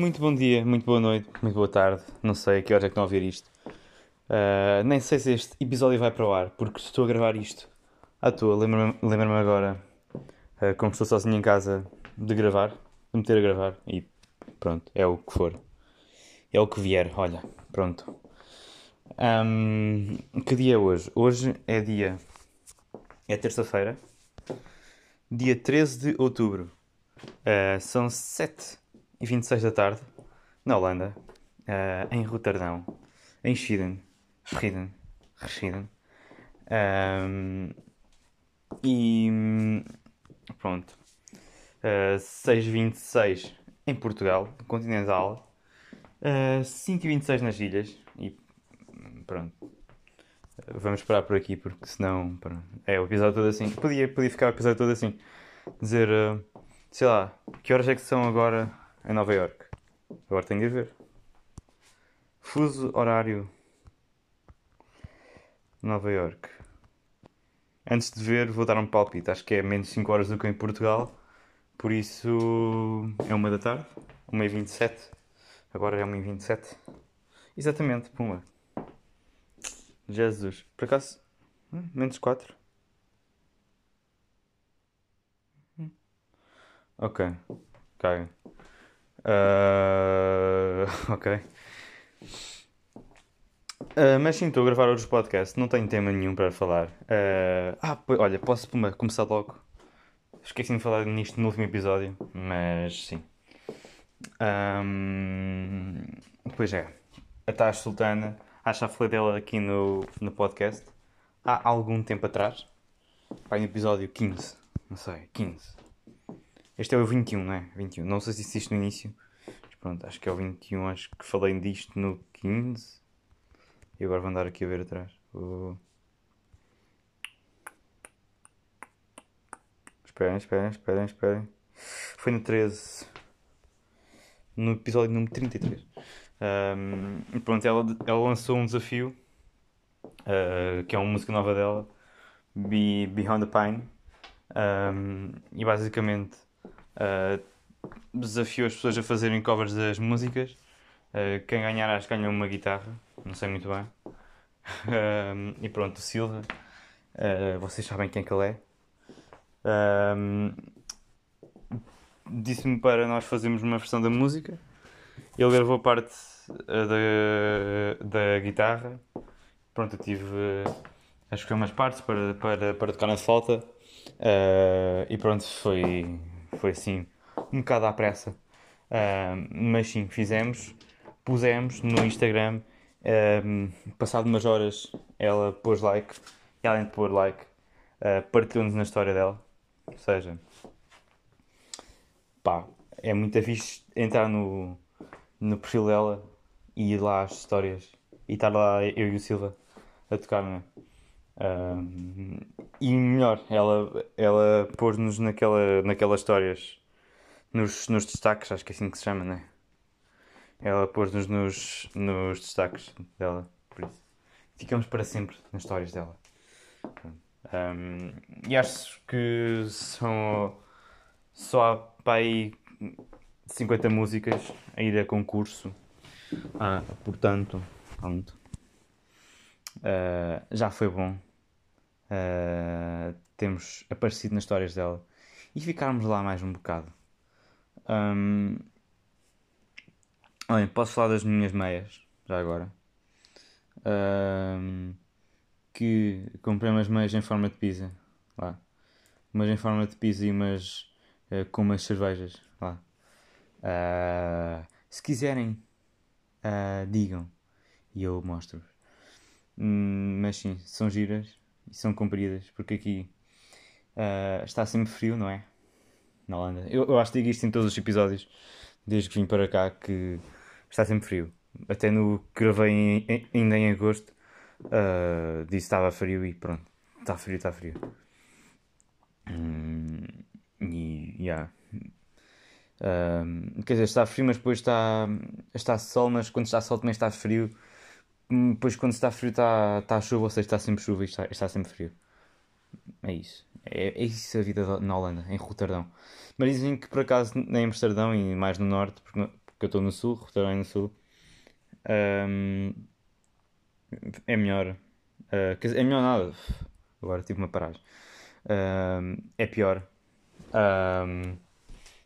Muito bom dia, muito boa noite, muito boa tarde. Não sei a que horas é que estão a ouvir isto. Uh, nem sei se este episódio vai para o ar, porque estou a gravar isto à toa. Lembra-me lembra agora, uh, como estou sozinho em casa, de gravar, de meter a gravar e pronto, é o que for. É o que vier, olha, pronto. Um, que dia é hoje? Hoje é dia. É terça-feira, dia 13 de outubro. Uh, são 7 e 26 da tarde, na Holanda, uh, em Roterdão, em Schieden, Schieden, Schieden. Um, e pronto, uh, 6,26 em Portugal, continental, uh, 5,26 nas ilhas e pronto. Vamos parar por aqui porque senão pronto, é o episódio todo assim. Podia, podia ficar o episódio todo assim. Dizer, uh, sei lá, que horas é que são agora em Nova York. Agora tenho de ver. Fuso horário. Nova York. Antes de ver, vou dar um palpite. Acho que é menos 5 horas do que em Portugal. Por isso é uma da tarde. 1h27. Agora é 1h27. Exatamente, puma. Jesus. Por acaso, hum, menos 4. Hum. Ok. Caga. Uh, ok. Uh, mas sim, estou a gravar outros podcasts, não tenho tema nenhum para falar. Uh, ah, olha, posso começar logo? Esqueci de falar nisto no último episódio, mas sim. Um, pois é, a Taz Sultana, acho que falei dela aqui no, no podcast há algum tempo atrás. No episódio 15, não sei, 15. Este é o 21, não é? 21. Não sei se disse isto no início. Mas pronto, acho que é o 21. Acho que falei disto no 15. E agora vou andar aqui a ver atrás. Oh. Esperem, esperem, esperem, esperem. Foi no 13. No episódio número 33. Um, pronto, ela, ela lançou um desafio. Uh, que é uma música nova dela. Be Behind the Pine. Um, e basicamente Uh, desafio as pessoas a fazerem covers das músicas. Uh, quem ganhar acho que ganha uma guitarra, não sei muito bem. Uh, e pronto, o Silva, vocês sabem quem é que ele é. Disse-me para nós fazermos uma versão da música. Ele gravou parte da, da guitarra. Pronto, eu tive a escolher umas partes para, para, para tocar na flauta. e pronto, foi, foi assim, um bocado à pressa. Uh, mas sim, fizemos, pusemos no Instagram. Passado umas horas, ela pôs like, e além de pôr like, uh, partilhou-nos na história dela. Ou seja, pá, é muito fixe entrar no, no perfil dela e ir lá às histórias e estar lá eu e o Silva a tocar, não é? E melhor, ela, ela pôs-nos naquela, naquelas histórias, nos, nos destaques, acho que é assim que se chama, né? Ela pôs-nos nos, nos destaques dela, por isso. Ficamos para sempre nas histórias dela. Um, e acho que são só há para aí 50 músicas a ir a concurso. Ah, portanto, pronto. Uh, já foi bom uh, temos aparecido nas histórias dela e ficarmos lá mais um bocado. Um, olhem, posso falar das minhas meias, já agora. Um, que comprei umas meias em forma de pizza lá. Umas em forma de pizza e umas uh, com umas cervejas lá. Uh, se quiserem, uh, digam e eu mostro-vos. Hum, mas sim, são giras e são compridas, porque aqui uh, está sempre frio, não é? Na Holanda. Eu, eu acho que digo isto em todos os episódios, desde que vim para cá, que está sempre frio. Até no que gravei em, em, ainda em agosto, uh, disse que estava frio e pronto, está frio, está frio. Hum, e, yeah. Quer dizer, está frio, mas depois está, está sol, mas quando está sol também está frio. Hum, depois quando está frio está, está chuva, ou seja, está sempre chuva e está, está sempre frio. É isso. É, é isso a vida na Holanda, em Roterdão. Mas dizem que por acaso em Amsterdão e mais no norte, porque porque eu estou no sul, também no sul, um, é melhor. Uh, quer dizer, é melhor nada. Agora tive uma paragem. Um, é pior.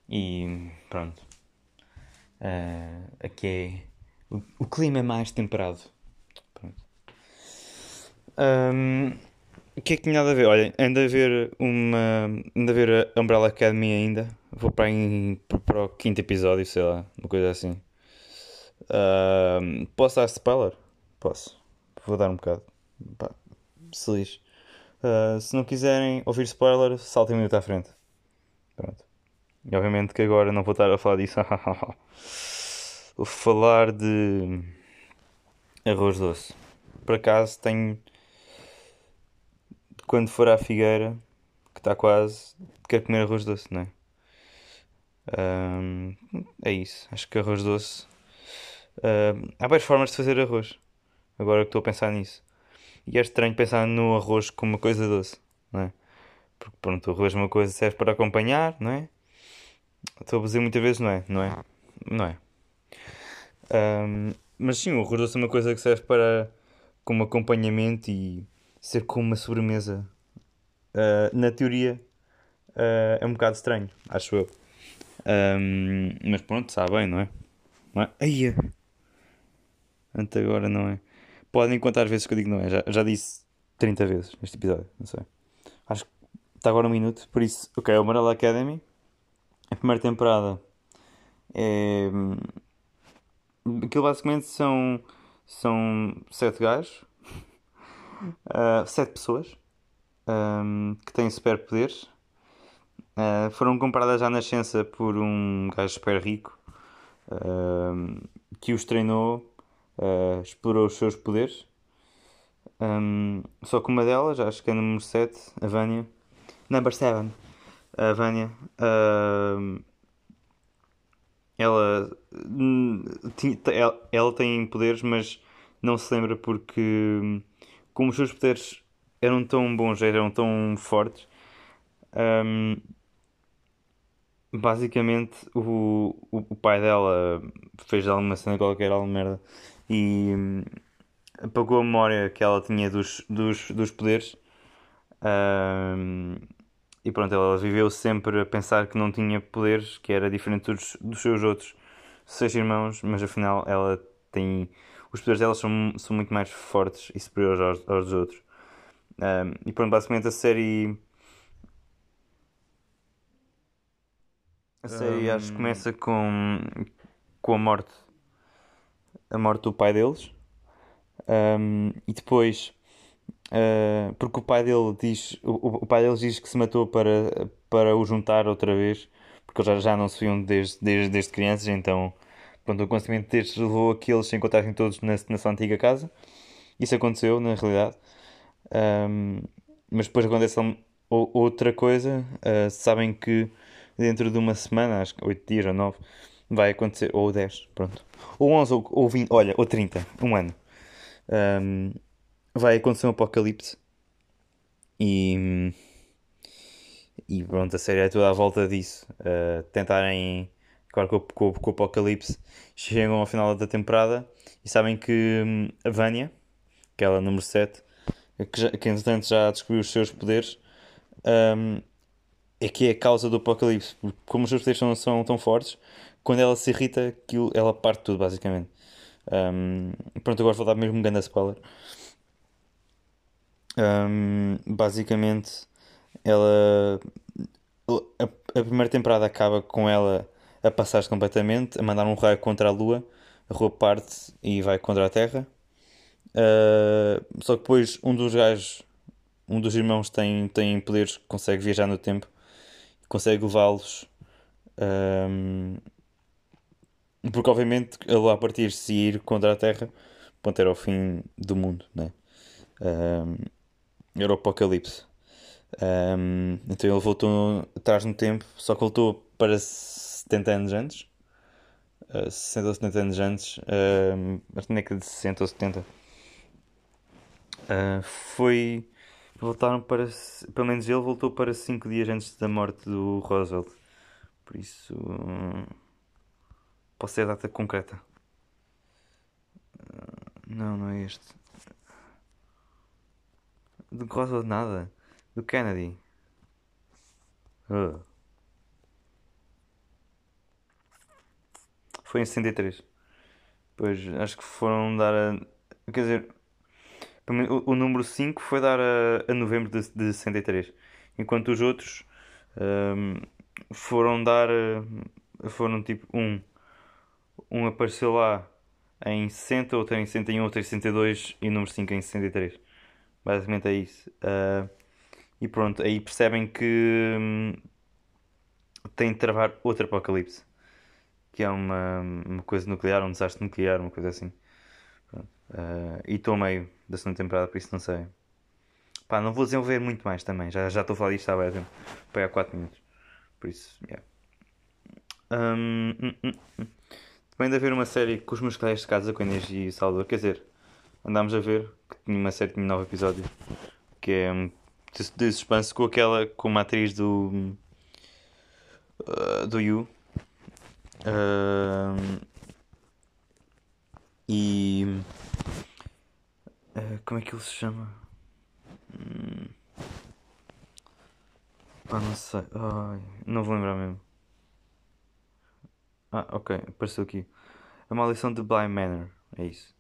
E pronto. Uh, aqui é. O, o, clima é mais temperado. Um, o que é que tinha a ver? Olha, anda a ver uma. anda a ver a Umbrella Academy ainda. Vou para, em, para o quinto episódio, sei lá, uma coisa assim. Uh, posso dar spoiler? Posso. Vou dar um bocado. Pá, se lixe. Uh, se não quiserem ouvir spoiler, saltem um minuto à frente. Pronto. E obviamente que agora não vou estar a falar disso. vou falar de arroz doce. Por acaso tenho. Quando for à figueira, que está quase, quero comer arroz doce, não é? Um, é isso. Acho que arroz doce. Uh, há várias formas de fazer arroz. Agora que estou a pensar nisso. E é estranho pensar no arroz como uma coisa doce, não é? Porque pronto, o arroz é uma coisa que serve para acompanhar, não é? Estou a dizer muitas vezes, não é? Não é? Não é? Um, mas sim, o arroz doce é uma coisa que serve para como acompanhamento e ser como uma sobremesa. Uh, na teoria uh, é um bocado estranho, acho eu. Um, mas pronto, sabe bem, não é? Não é? Aí, Antes agora não é. Podem contar as vezes que eu digo não é. Já, já disse 30 vezes neste episódio, não sei. Acho que está agora um minuto, por isso, ok, o Umbrella Academy, a primeira temporada é. Aquilo basicamente são. São sete gajos, uh, sete pessoas um, que têm superpoderes. Uh, foram compradas à nascença por um gajo super rico uh, que os treinou uh, explorou os seus poderes. Um, só que uma delas, acho que é número 7, a Vânia. Number 7, a Vânia. Ela, ela, ela tem poderes, mas não se lembra porque, como os seus poderes eram tão bons, eram tão fortes, um, basicamente o, o, o, pai dela fez alguma cena qualquer, alguma merda, e hum, apagou a memória que ela tinha dos, dos, dos poderes. Um, e pronto, ela viveu sempre a pensar que não tinha poderes, que era diferente dos, dos seus outros seis irmãos, mas afinal ela tem. Os poderes dela são, são muito mais fortes e superiores aos, aos dos outros. Um, e pronto, basicamente a série. A série um... acho que começa com, com a morte a morte do pai deles. Um, e depois, uh, porque o pai dele diz, o, o, pai deles diz que se matou para, para o juntar outra vez, porque eles já, já não se viam desde, desde, desde crianças, então pronto, o acontecimento destes levou a que eles se encontrassem todos na, na antiga casa. Isso aconteceu, na realidade. Um, mas depois acontece outra coisa. Uh, sabem que dentro de uma semana, acho que 8 dias ou 9, vai acontecer, ou 10, pronto, ou 11 ou, ou 20, olha, ou 30, um ano, um, vai acontecer um apocalipse e, e pronto, a série é toda à volta disso, uh, tentarem claro com, com, com, o apocalipse chegam ao final da temporada e sabem que hum, a Vânia, que é ela número 7, que, já, que entretanto já descobriu os seus poderes, um, é que é a causa do apocalipse, porque como os seus poderes são, são tão fortes, quando ela se irrita, aquilo, ela parte tudo, basicamente. Um, pronto, agora vou dar mesmo um grande spoiler. Um, basicamente, ela. A, primeira temporada acaba com ela a passar-se completamente, a mandar um raio contra a Lua, a Lua parte e vai contra a Terra. Uh, só que depois um dos gajos, um dos irmãos tem, tem poderes, consegue viajar no tempo, consegue levá-los um, porque obviamente ele a partir se ir contra a Terra, ponto, era o fim do mundo, né? Um, era o apocalipse. Um, então ele voltou atrás no tempo, só que voltou para 70 anos antes. Uh, 60 ou 70 anos antes. Uh, tinha que de 60 ou 70. Uh, foi. Voltaram para. Pelo menos ele voltou para 5 dias antes da morte do Roosevelt. Por isso Posso ter a data concreta. Não, não é este. Do Roswell nada. Do Kennedy. Uh. Foi em 63. Pois, acho que foram dar a. Quer dizer, o, o número 5 foi dar a, a novembro de, de 63. Enquanto os outros um, foram dar. Foram tipo um. Um apareceu lá em 60, outro em 61, outro em 62 e o número 5 em 63. Basicamente é isso. Uh, e pronto, aí percebem que hum, tem de travar outro apocalipse. Que é uma, uma coisa nuclear, um desastre nuclear, uma coisa assim. Uh, e estou meio da segunda temporada, por isso não sei. Pá, não vou desenvolver muito mais também. Já, já estou a falar disto há bem tempo. Para há 4 minutos. Por isso, yeah. Um, hum, hum, hum. Também de haver uma série com os meus colegas de casa com Energia e Salvador. Quer dizer, andámos a ver que tinha uma série, tinha um novo episódio. Que é um, de, de suspense com aquela, com uma atriz do. Uh, do You. Uh, e. Uh, como é que ele se chama? Pá, não sei. Ai, não vou lembrar mesmo. Ah, ok, apareceu aqui. A maldição de Bly Manor, é isso.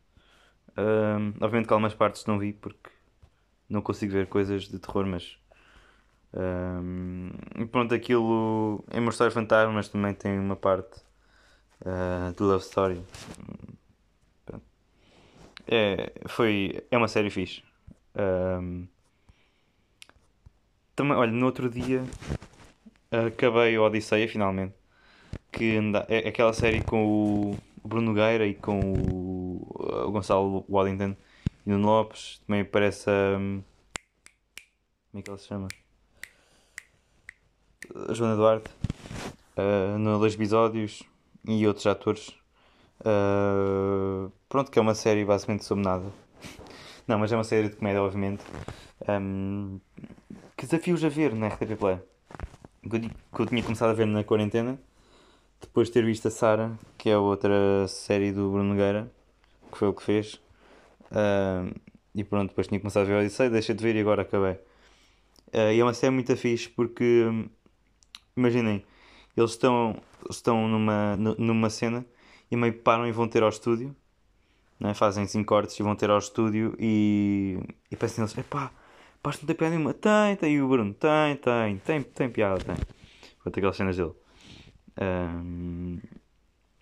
Um, obviamente que algumas partes não vi porque não consigo ver coisas de terror, mas um, pronto, aquilo é mostrar fantasmas, mas também tem uma parte uh, de love story. É, foi, é uma série fixe. Um, também, olha, no outro dia acabei o Odisseia finalmente que é aquela série com o Bruno Gueira e com o, Gonçalo Waddington e o Lopes. Também parece a. Um, como é que ela se chama? A Joana Duarte. Uh, no dois episódios e outros atores. Uh, pronto, que é uma série basicamente sobre nada. Não, mas é uma série de comédia, obviamente. Um, que desafios a ver na RTP Play. Que eu tinha começado a ver na quarentena depois de ter visto a Sara, que é outra série do Bruno Nogueira, que foi o que fez. E pronto, depois tinha começado a ver Odisseia, deixei de ver e agora acabei. Uh, e é uma série muito fixe porque, imaginem, eles estão, estão numa, numa cena e meio param e vão ter ao estúdio, né? fazem 5 cortes e vão ter ao estúdio e, e pensam eles, epá, pá, não tem piada nenhuma. Tem, tem, e o Bruno, tem, tem, tem, tem piada, tem. Quanto aquelas cenas dele. Um,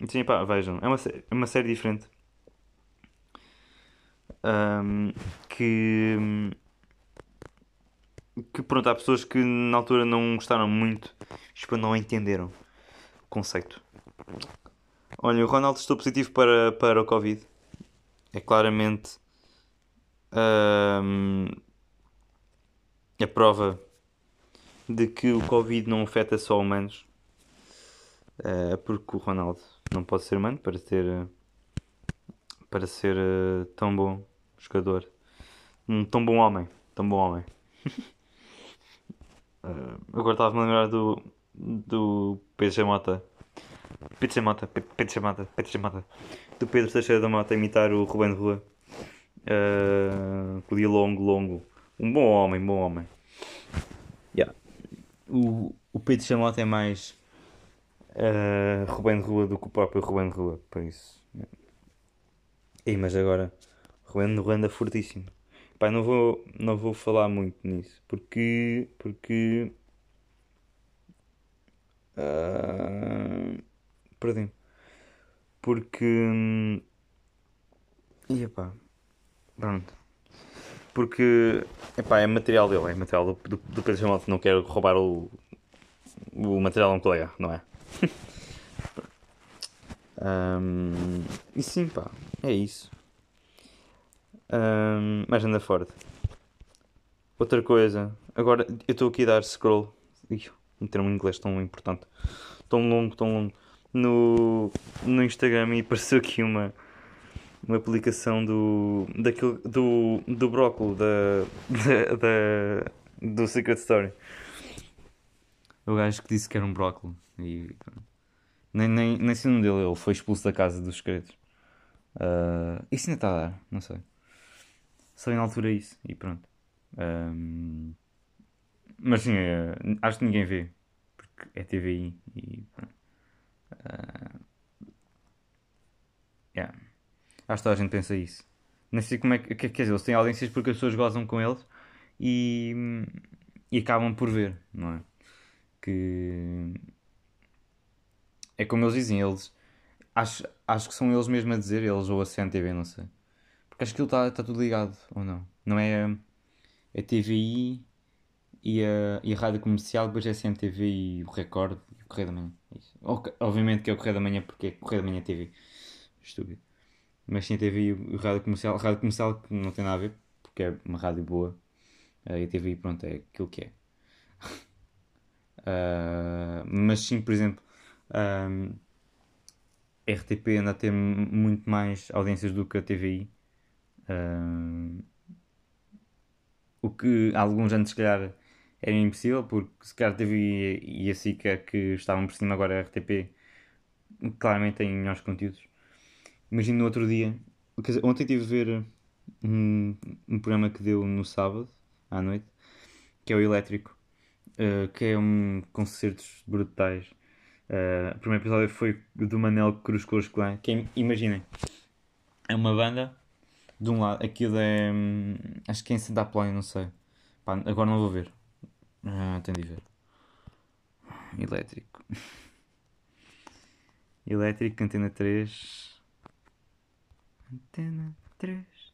sim, pá, vejam, é uma, é uma série diferente. Um, que que pronto, há pessoas que na altura não gostaram muito, tipo, não entenderam o conceito. Olha, o Ronaldo estou positivo para, para o Covid. É claramente um, a prova de que o Covid não afeta só humanos. Uh, porque o Ronaldo não pode ser humano para ter para ser uh, tão bom jogador, um tão bom homem, tão bom homem. uh, agora estava a lembrar do do Pedro Mota, Pedro Mota, Pedro Mota, Pedro Mota, do Pedro Teixeira da Mota imitar o Ruben Rua, uh, longo, longo, um bom homem, bom homem. Yeah. O, o Pedro Chamota é mais uh, Ruben Rua do que o próprio Ruben Rua, por isso. E, mas agora, Ruben Rua anda fortíssimo. Pai, não vou, não vou falar muito nisso, porque. porque. Uh, perdi Porque. E epá, pronto. Porque, epá, é material dele, é material do, do, do Pedro não quero roubar o, o material de um colega, não é? um, e sim, pá, é isso. Um, mas anda forte. Outra coisa, agora eu estou aqui a dar scroll. Ih, um termo em inglês tão importante, tão longo, tão longo. No, no Instagram e apareceu aqui uma, uma publicação do, daquele, do, do brócolo da, da, da, do Secret Story. O gajo que disse que era um brócolo. E Nem, nem, nem sei o dele, ele foi expulso da casa dos segredos. Uh, isso ainda está a dar, não sei. Só na altura isso e pronto. Um, mas sim, é, acho que ninguém vê. Porque é TVI e. Uh, yeah. Acho que toda a gente pensa isso. Nem sei como é que. Quer dizer, eles têm audiências porque as pessoas gozam com eles e, e acabam por ver, não é? Que. É como eles dizem, eles. Acho, acho que são eles mesmos a dizer, eles ou a CNTV, não sei. Porque acho que aquilo está tá tudo ligado, ou não? Não é a TVI e a, e a rádio comercial, depois é a CMTV e o Record e o Correio da Manhã. Isso. Obviamente que é o Correio da Manhã porque é Correio da Manhã TV. Estúpido. Mas sim a TV e o rádio comercial. A rádio comercial que não tem nada a ver, porque é uma rádio boa. Uh, e a TV, pronto, é aquilo que é. uh, mas sim, por exemplo, um, RTP anda a ter muito mais audiências do que a TVI. Uh, o que alguns anos, se calhar, era impossível, porque se calhar TV e a SICA que estavam por cima, agora a RTP claramente têm melhores conteúdos. Imagino no outro dia, dizer, ontem estive a ver um, um programa que deu no sábado à noite, que é o Elétrico, uh, que é um concertos brutais. Uh, o primeiro episódio foi do Manel Cruz Clã, que é, imaginem, é uma banda, de um lado, aquilo é, hum, acho que é em Santa Apolónia, não sei, Pá, agora não vou ver, uh, tenho de ver. Elétrico. Elétrico, Antena 3. Antena 3.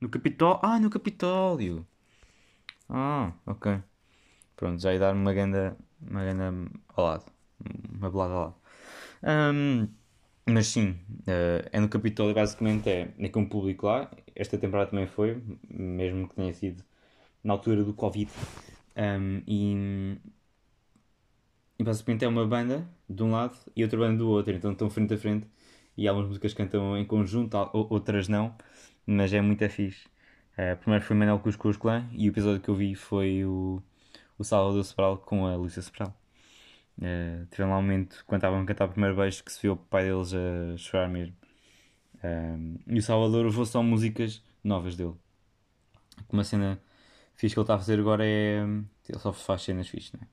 No Capitólio. Ah, no Capitólio. Ah, ok. Pronto, já ia dar uma ganda, uma ganda ao lado. Uma bolada ao lado. Um, mas sim, uh, é no Capitólio, basicamente é, é com o público lá. Esta temporada também foi, mesmo que tenha sido na altura do Covid. Um, e, e basicamente é uma banda de um lado e outra banda do outro, então estão frente a frente e algumas músicas cantam em conjunto, outras não, mas é muito fixe. Uh, primeiro foi Manel Cuscuz Clã e o episódio que eu vi foi o, o Salvador Sobral com a Luísa Sobral. Uh, tiveram lá um momento quando estavam a cantar o primeiro beijo que se viu o pai deles a chorar mesmo. Um, e o Salvador levou só músicas novas dele. Uma cena fixe que ele está a fazer agora é. Ele só faz cenas fixes, né?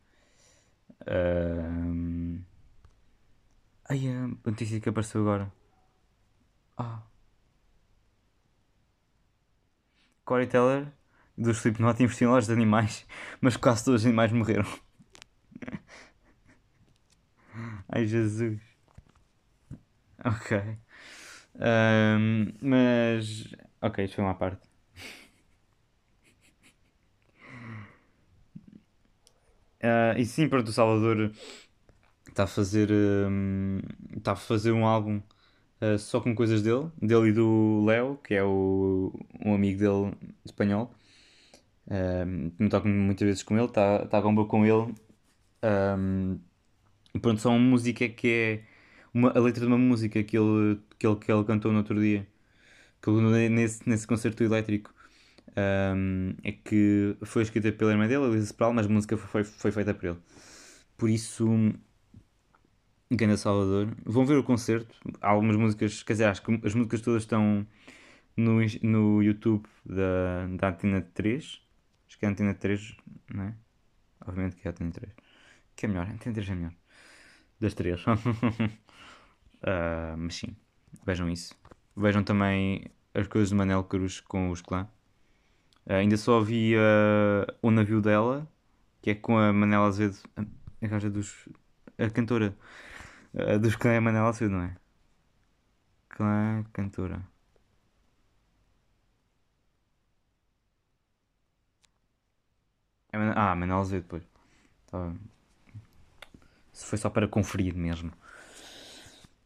Um... Ai, a notícia que apareceu agora. Ah. Corey Teller do Slipknot investiu em lojas de animais, mas quase todos os animais morreram. Ai Jesus. Ok. Um, mas. Ok, isto foi uma parte. Uh, e sim, pronto, o Salvador está a fazer. Um, está a fazer um álbum uh, só com coisas dele, dele e do Léo, que é o, um amigo dele espanhol. Um, toco muitas vezes com ele, está tá a bomba com ele. Um, pronto, só uma música que é uma, a letra de uma música que ele, que ele, que ele cantou no outro dia, que ele, nesse, nesse concerto elétrico, um, é que foi escrita pela irmã dele, Elisa Sproul, mas a música foi, foi feita por ele. Por isso, Ganda Salvador. Vão ver o concerto. Há algumas músicas, quer dizer, acho que as músicas todas estão no, no YouTube da, da Antena 3. Acho que é a Antena 3, não é? Obviamente que é a Antena 3. Que é melhor, a Antena 3 é melhor. Das três. uh, mas sim, vejam isso. Vejam também as coisas do Manel Cruz com os clã. Uh, ainda só vi uh, o navio dela, que é com a Manela Azevedo, a gaja dos. a cantora uh, dos clã é Manela Azevedo, não é? Clã, cantora. É. Ah, Manela Azevedo, depois. Tá. Se foi só para conferir mesmo.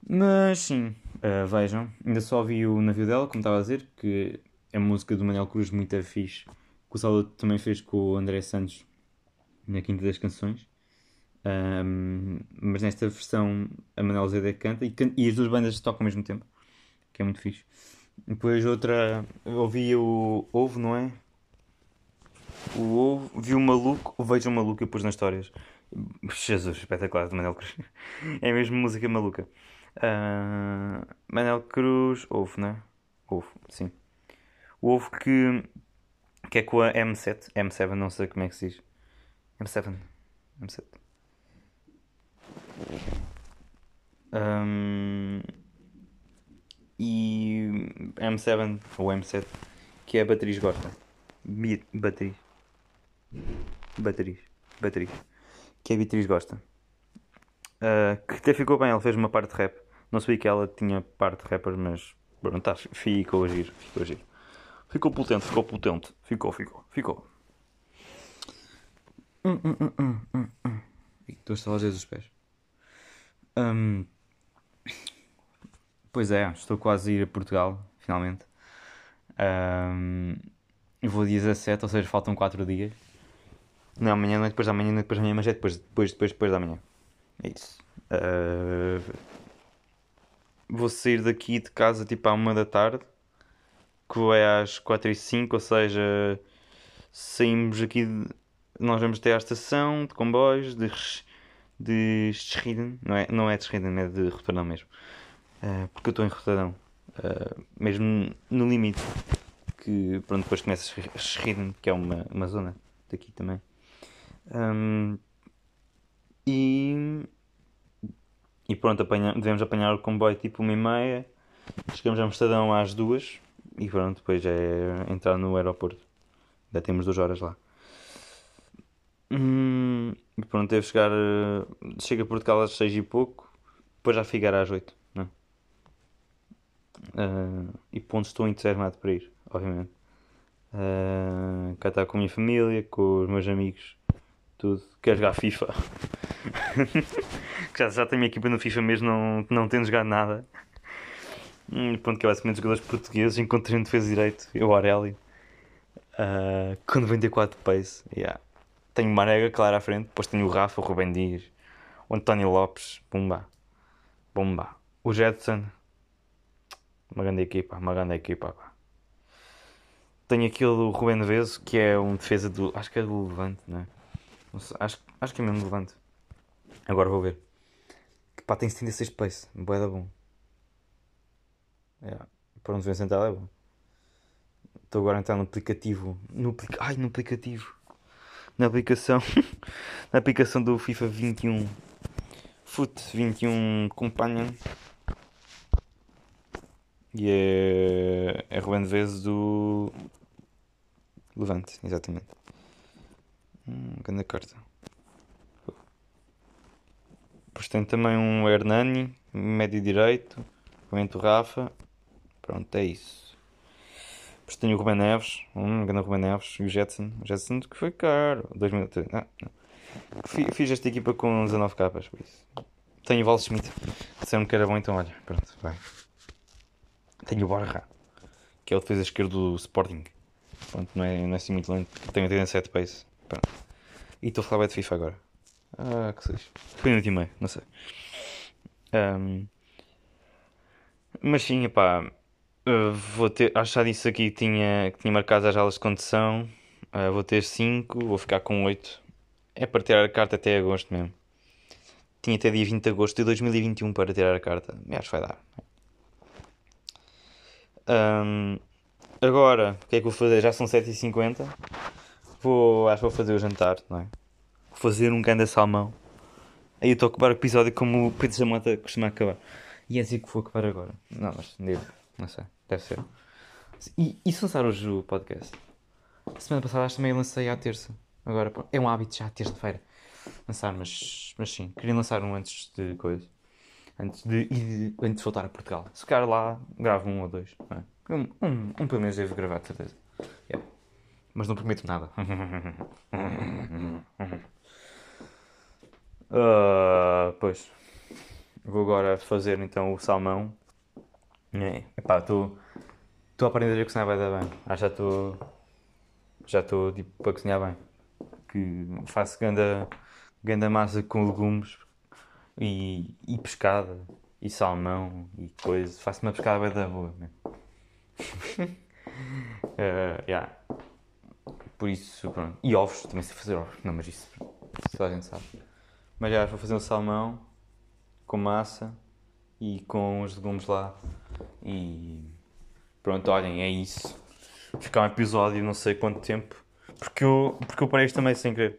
Mas sim, uh, vejam. Ainda só vi o navio dela, como estava a dizer, que é música do Manuel Cruz muito fixe. Que o Salvador também fez com o André Santos na Quinta das Canções. Um, mas nesta versão a Manuel Zé canta e, e, as duas bandas tocam ao mesmo tempo, que é muito fixe. Depois outra, ouvi o Ovo, não é? o ovo, vi o maluco, vejo o maluco e pus nas histórias. Jesus, espetacular de Manel Cruz. É mesmo música maluca. Uh, Manel Cruz, ovo, né? Ovo, sim. O ovo que, que é com a M7. M7, não sei como é que se diz. M7. M7. Um, e M7 ou M7 que é a Batriz gosta. Batriz. Batriz. Batriz. Que a Beatriz gosta. Uh, que até ficou bem, ela fez uma parte de rap. Não sabia que ela tinha parte de rappers, mas pronto, tá, ficou a giro. Ficou a giro. Ficou potente, ficou potente. Ficou, ficou, ficou. Hum, hum, hum, hum, hum. Estou a estalar os pés. Um, pois é, estou quase a ir a Portugal, finalmente. Um, eu vou dia 17, ou seja, faltam 4 dias. Não, amanhã não é depois da manhã, não é depois da manhã, mas é depois, depois, depois, depois da manhã. É isso. Uh, vou sair daqui de casa tipo à 1 da tarde, que é às 4 e 5, ou seja, saímos aqui, de, nós vamos até à estação de comboios de, de Schrieden, não é, não é de Schrieden, é de Roterdão mesmo, uh, porque eu estou em Roterdão, uh, mesmo no limite, que pronto, depois começa Schrieden, que é uma, uma zona daqui também. Um, e, e pronto, apanha, devemos apanhar o comboio tipo uma e meia. Chegamos a Amsterdão às duas e pronto, depois é entrar no aeroporto. Ainda temos duas horas lá. Hum, e pronto, devo chegar. Chega a Portugal às seis e pouco, depois já ficar às oito. Não? Uh, e ponto estou entusiasmado para ir, obviamente. Uh, cá está com a minha família, com os meus amigos tudo. Quer jogar FIFA? já, já tenho minha equipa no FIFA mesmo, não, não tendo jogado nada. Hum, pronto, que é basicamente jogadores portugueses. Encontrei um defesa direito, o Aureli. Uh, com 94 pace. Yeah. Tenho Marega, claro, à frente. Depois tenho o Rafa, o Rubem Dias, o António Lopes. Pumba. Bomba. O Jetson. Uma grande equipa, uma grande equipa. Pá. Tenho aquele Rubem Veso, que é um defesa do. Acho que é do Levante, não é? Acho, acho que é mesmo Levante. Agora vou ver. Que pá, tem 76 pace. Boa da bom. Yeah. Para um defesa central é bom. Estou agora a entrar no aplicativo. No, ai, no aplicativo. Na aplicação. na aplicação do FIFA 21. Foot 21 Companion. E é. É Ruben Vez do. Levante, exatamente. Hum, grande carta. Depois tem também um Hernani, médio direito, momento Rafa. Pronto, é isso. Depois tenho o Ruben Neves, um grande Ruben Neves e o Jetson. O Jetson que foi caro. 2 minutos. Não. Fiz esta equipa com 19 capas, por isso. Tenho o Val Schmidt. Disseram que era bom, então olha, pronto, vai. Tenho o Borja, que é o defesa esquerdo do Sporting. Pronto, não é, não é assim muito lento. Tenho 87 pace. Pronto. E estou a falar de FIFA agora. Ah, que seja. Foi minuto e meio, não sei. Um, mas sim, pá. Uh, vou ter. Acho que já disse aqui que tinha, que tinha marcado as aulas de condução. Uh, vou ter 5, vou ficar com 8. É para tirar a carta até agosto mesmo. Tinha até dia 20 de agosto de 2021 para tirar a carta. Mas acho que vai dar. Um, agora, o que é que vou fazer? Já são 7h50. Vou, acho que vou fazer o jantar, não é? Vou fazer um grande salmão. Aí eu estou a acabar o episódio como o Pedro Jamota costuma acabar. E é assim que vou acabar agora. Não, mas devo. Não sei. Deve ser. E, e se lançar hoje o podcast? A semana passada acho que também lancei à terça. Agora é um hábito já, terça-feira. Lançar, mas, mas sim. Queria lançar um antes de coisa. Antes de, de, antes de voltar a Portugal. Se calhar lá gravo um ou dois. É? Um, um, um pelo menos devo gravar, de certeza. Mas não prometo nada. uh, pois. Vou agora fazer então o salmão. É, epá, estou a aprender a cozinhar bem da bem. Ah, já estou. Já estou tipo para cozinhar bem. Que faço ganda, ganda massa com legumes e, e pescada e salmão e coisa. Faço uma pescada bem da boa. uh, yeah. Por isso, pronto. E ovos, também sei fazer ovos. Não, mas isso, isso a gente sabe. Mas já vou fazer um salmão com massa e com os legumes lá. E pronto, olhem, é isso. Ficar um episódio, não sei quanto tempo. Porque eu, porque eu parei isto também sem querer.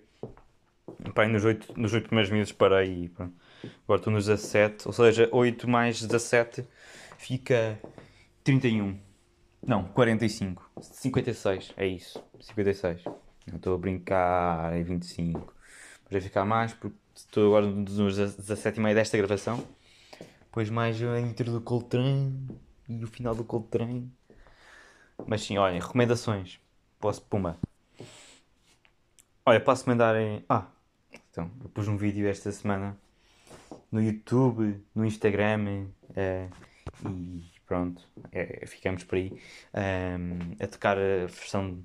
Parei nos 8, nos 8 primeiros minutos parei e pronto. Agora estou nos 17, ou seja, 8 mais 17 fica 31. Não, 45. 56, é isso. 56. Não estou a brincar, é 25. Mas vai ficar mais porque estou agora nos 17 e meio desta gravação. Depois mais a intro do Coltrane e o final do Coltrane. Mas sim, olhem, recomendações. Posso, puma. Olha, posso mandar em. Ah, então, eu pus um vídeo esta semana no YouTube, no Instagram é, e pronto, é, ficamos por aí um, a tocar a versão,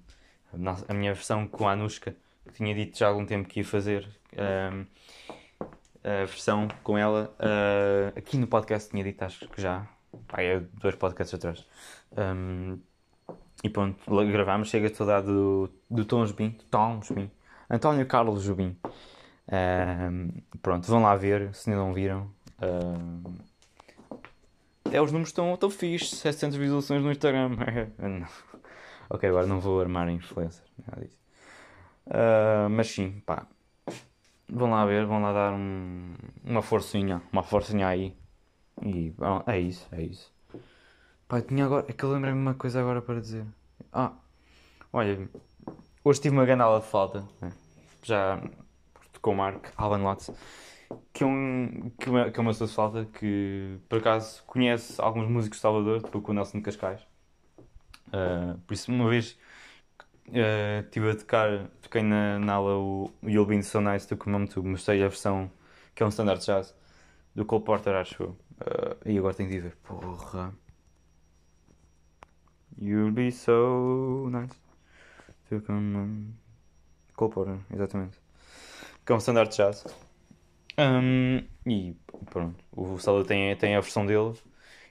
a minha versão com a Anushka, que tinha dito já há algum tempo que ia fazer. Um, a versão com ela uh, aqui no podcast tinha dito, acho que já, pá, é dois podcasts atrás. Um, e pronto, gravámos, chega a saudade do, do Tom Jobim, Tom Jobim, António Carlos Jobim. Um, pronto, vão lá ver, se ainda não viram. Um, é, os números estão tão fixos, 700 visualizações no Instagram. ok, agora não vou armar influencer, nada disso. Uh, mas sim, pá. Vão lá ver, vão lá dar um, uma forcinha, uma forcinha aí. E bom, é isso, é isso. Pá, tinha agora. É que eu lembrei-me uma coisa agora para dizer. Ah, olha, hoje tive uma grande aula de falta. Né? Já com o Mark Alban Watts, que é um que é uma, que é uma pessoa que por acaso conhece alguns músicos de Salvador, tipo o Nelson de Cascais. Uh, por isso, uma vez uh, estive a tocar, toquei na, na aula o You'll Be So Nice do Come To, mostrei a versão que é um standard jazz do Cole Porter, acho eu. Uh, e agora tenho de ver, porra. You'll be so nice to come on. Cole Porter, exatamente que é um standard jazz. Um, e pronto, o Salvador tem, tem a versão dele.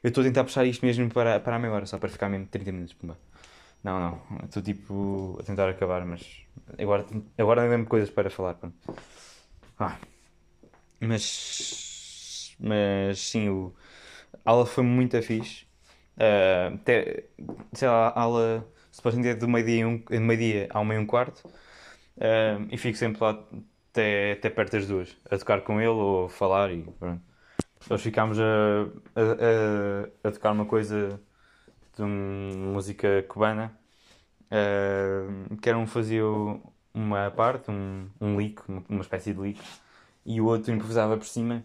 Eu estou a tentar puxar isto mesmo para, para a meia hora, só para ficar mesmo 30 minutos. Pumba. Não, não, estou tipo a tentar acabar, mas agora, agora não lembro coisas para falar. Ah, mas, mas sim, o, a aula foi muito fixe. Uh, até, sei lá, a aula supostamente é do meio-dia um, meio ao meio um quarto. Uh, e fico sempre lá até, até perto das duas, a tocar com ele ou a falar e pronto. Nós ficámos a, a, a, a tocar uma coisa de uma música cubana uh, que era um fazia uma parte, um, um lick, uma, espécie de lick, e o outro improvisava por cima,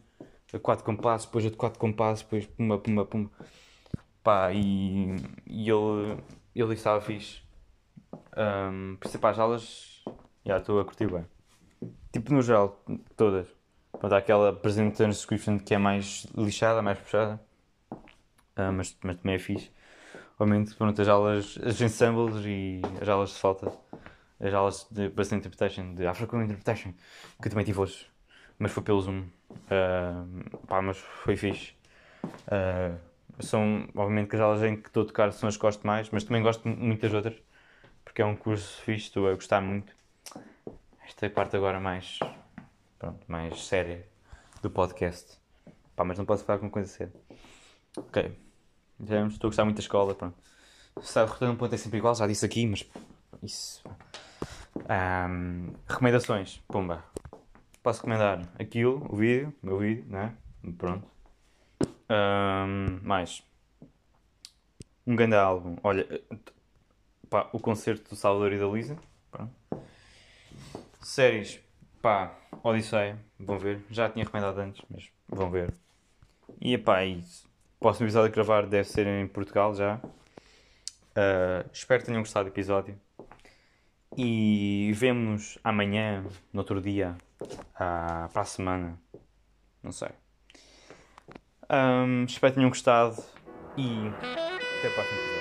a quatro compassos, depois a de quatro compassos, depois pumba, pumba, pumba. Pá, e, e ele, ele estava fixe. Um, por isso, para as aulas, já estou a curtir bem. Tipo, no geral, todas. Pronto, há aquela present transcription que é mais lixada, mais puxada. Uh, mas, mas também é fixe. Obviamente, pronto, as aulas, as ensembles e as aulas de falta. As aulas de present interpretation, de African interpretation, que também tive hoje. Mas foi pelo Zoom. Uh, pá, mas foi fixe. Uh, são, obviamente, que as aulas em que estou a tocar são as que gosto mais, mas também gosto de muitas outras. Porque é um curso fixe, estou a gostar muito esta é parte agora mais, pronto, mais séria do podcast. Pá, mas não posso falar com coisa séria. Ok. Já estou a gostar muito da escola, pronto. A rotina um ponto é sempre igual, já disse aqui, mas isso. Um, recomendações, pumba. Posso recomendar aquilo, o vídeo, o meu vídeo, né? Pronto. Um, mais. Um grande álbum. Olha, pá, o concerto do Salvador e da Luísa. Pronto. Séries, pá, Odisseia, vão ver. Já tinha recomendado antes, mas vão ver. E pá, e o próximo episódio a gravar deve ser em Portugal já. Uh, espero que tenham gostado do episódio. E vemo-nos amanhã, no outro dia, uh, para a semana. Não sei. Um, espero que tenham gostado e até o próximo episódio.